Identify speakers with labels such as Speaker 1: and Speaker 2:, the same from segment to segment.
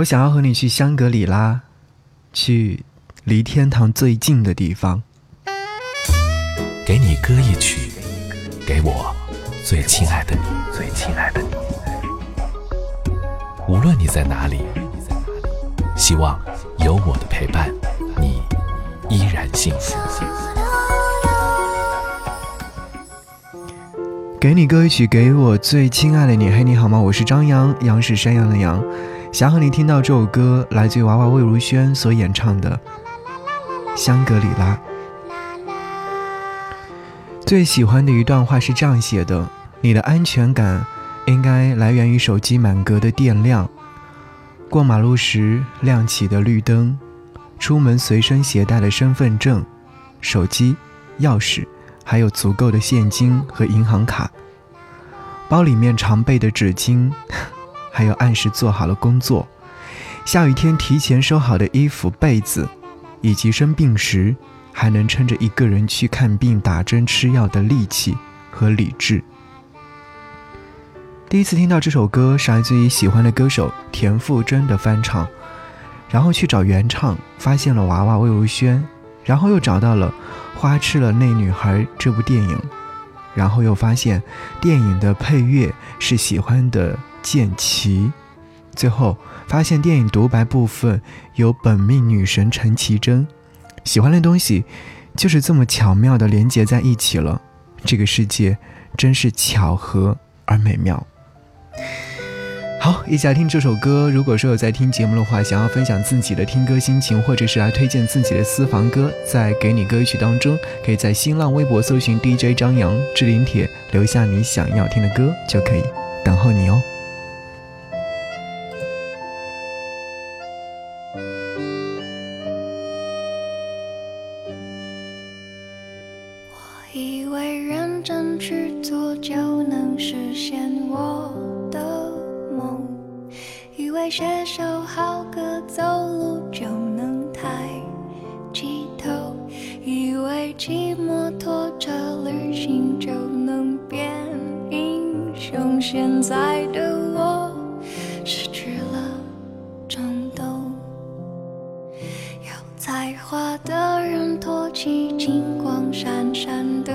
Speaker 1: 我想要和你去香格里拉，去离天堂最近的地方。
Speaker 2: 给你歌一曲，给我最亲爱的你，最亲爱的你。无论你在哪里，希望有我的陪伴，你依然幸福。
Speaker 1: 给你歌一曲，给我最亲爱的你。嘿，你好吗？我是张扬，杨是山羊的羊。想和你听到这首歌，来自于娃娃魏如萱所演唱的《香格里拉》。最喜欢的一段话是这样写的：你的安全感应该来源于手机满格的电量，过马路时亮起的绿灯，出门随身携带的身份证、手机、钥匙。还有足够的现金和银行卡，包里面常备的纸巾，还有按时做好了工作，下雨天提前收好的衣服、被子，以及生病时还能撑着一个人去看病、打针、吃药的力气和理智。第一次听到这首歌是来自于喜欢的歌手田馥甄的翻唱，然后去找原唱，发现了娃娃魏如萱。然后又找到了《花痴了那女孩》这部电影，然后又发现电影的配乐是喜欢的剑奇，最后发现电影独白部分有本命女神陈绮贞，喜欢的东西就是这么巧妙的连接在一起了，这个世界真是巧合而美妙。好，一起来听这首歌。如果说有在听节目的话，想要分享自己的听歌心情，或者是来推荐自己的私房歌，在给你歌曲当中，可以在新浪微博搜寻 DJ 张扬置顶帖，留下你想要听的歌就可以，等候你哦。
Speaker 3: 去做就能实现我的梦。以为写首好歌，走路就能抬起头；以为骑摩托车旅行就能变英雄。现在的我失去了冲动，有才华的人托起金光闪闪的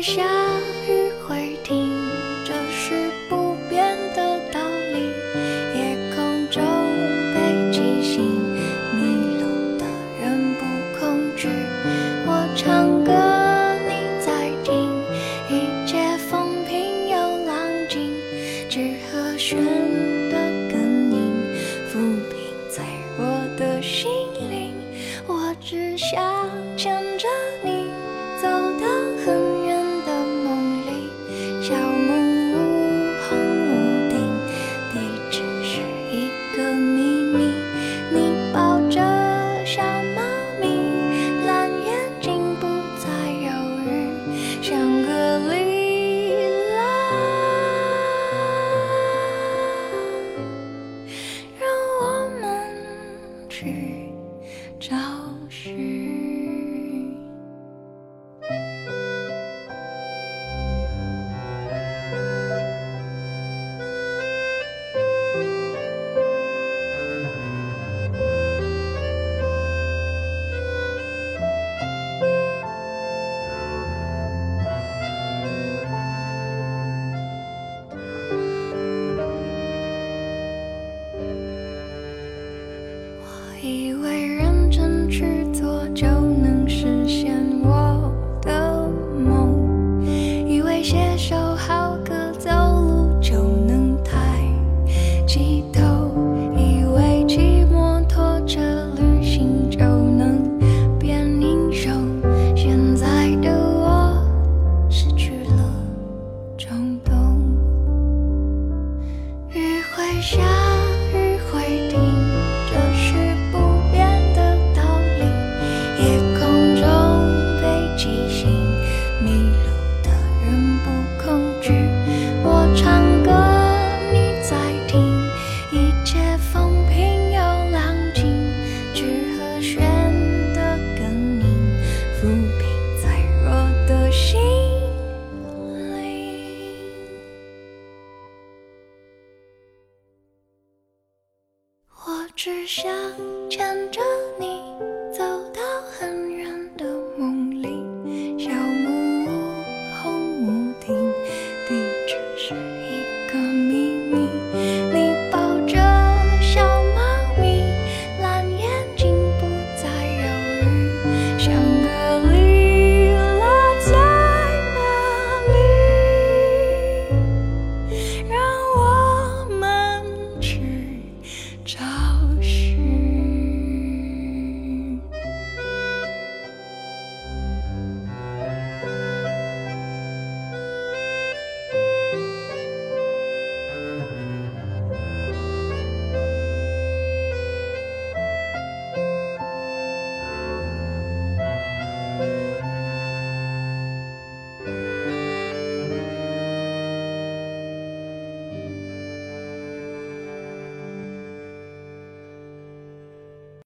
Speaker 3: 雨以为认真去做就能实现我的梦以为写首好歌走路就能抬起头以为骑摩托车旅行就能变英雄现在的我失去了冲动雨会下只想牵着。